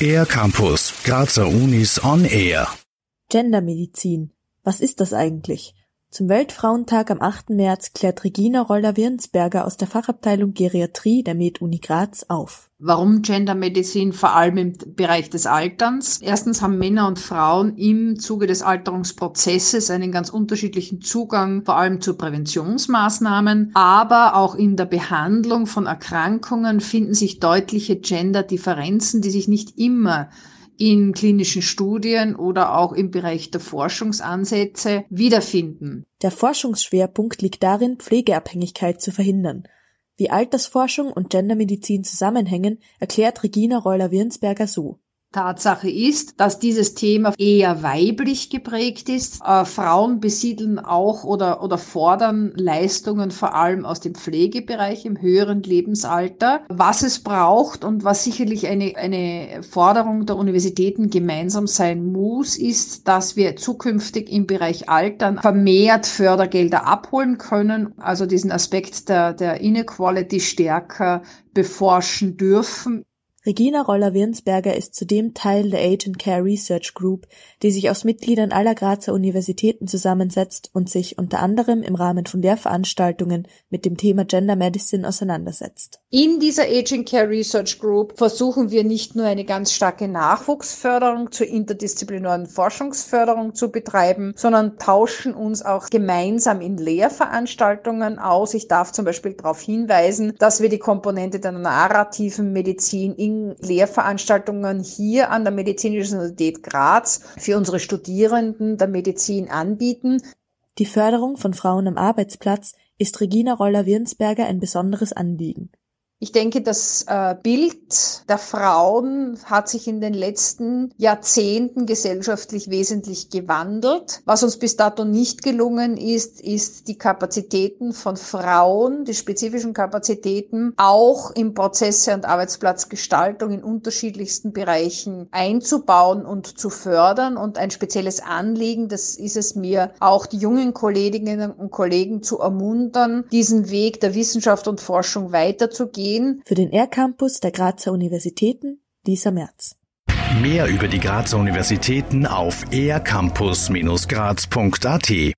Air Campus, Grazer Unis on Air. Gendermedizin. Was ist das eigentlich? Zum Weltfrauentag am 8. März klärt Regina Roller-Wirnsberger aus der Fachabteilung Geriatrie der Med-Uni Graz auf. Warum Gendermedizin vor allem im Bereich des Alterns? Erstens haben Männer und Frauen im Zuge des Alterungsprozesses einen ganz unterschiedlichen Zugang, vor allem zu Präventionsmaßnahmen, aber auch in der Behandlung von Erkrankungen finden sich deutliche Gender-Differenzen, die sich nicht immer in klinischen Studien oder auch im Bereich der Forschungsansätze wiederfinden. Der Forschungsschwerpunkt liegt darin, Pflegeabhängigkeit zu verhindern. Wie Altersforschung und Gendermedizin zusammenhängen, erklärt Regina Reuler-Wirnsberger so. Tatsache ist, dass dieses Thema eher weiblich geprägt ist. Äh, Frauen besiedeln auch oder, oder fordern Leistungen vor allem aus dem Pflegebereich im höheren Lebensalter. Was es braucht und was sicherlich eine, eine Forderung der Universitäten gemeinsam sein muss, ist, dass wir zukünftig im Bereich Altern vermehrt Fördergelder abholen können, also diesen Aspekt der, der Inequality stärker beforschen dürfen. Regina Roller-Wirnsberger ist zudem Teil der Agent Care Research Group, die sich aus Mitgliedern aller Grazer Universitäten zusammensetzt und sich unter anderem im Rahmen von Lehrveranstaltungen mit dem Thema Gender Medicine auseinandersetzt. In dieser Agent Care Research Group versuchen wir nicht nur eine ganz starke Nachwuchsförderung zur interdisziplinären Forschungsförderung zu betreiben, sondern tauschen uns auch gemeinsam in Lehrveranstaltungen aus. Ich darf zum Beispiel darauf hinweisen, dass wir die Komponente der narrativen Medizin in Lehrveranstaltungen hier an der Medizinischen Universität Graz für unsere Studierenden der Medizin anbieten. Die Förderung von Frauen am Arbeitsplatz ist Regina Roller-Wirnsberger ein besonderes Anliegen. Ich denke, das äh, Bild der Frauen hat sich in den letzten Jahrzehnten gesellschaftlich wesentlich gewandelt. Was uns bis dato nicht gelungen ist, ist die Kapazitäten von Frauen, die spezifischen Kapazitäten auch in Prozesse und Arbeitsplatzgestaltung in unterschiedlichsten Bereichen einzubauen und zu fördern. Und ein spezielles Anliegen, das ist es mir, auch die jungen Kolleginnen und Kollegen zu ermuntern, diesen Weg der Wissenschaft und Forschung weiterzugehen gehen. Für den R-Campus der Grazer Universitäten, Lisa Merz. Mehr über die Grazer Universitäten auf ercampus-graz.at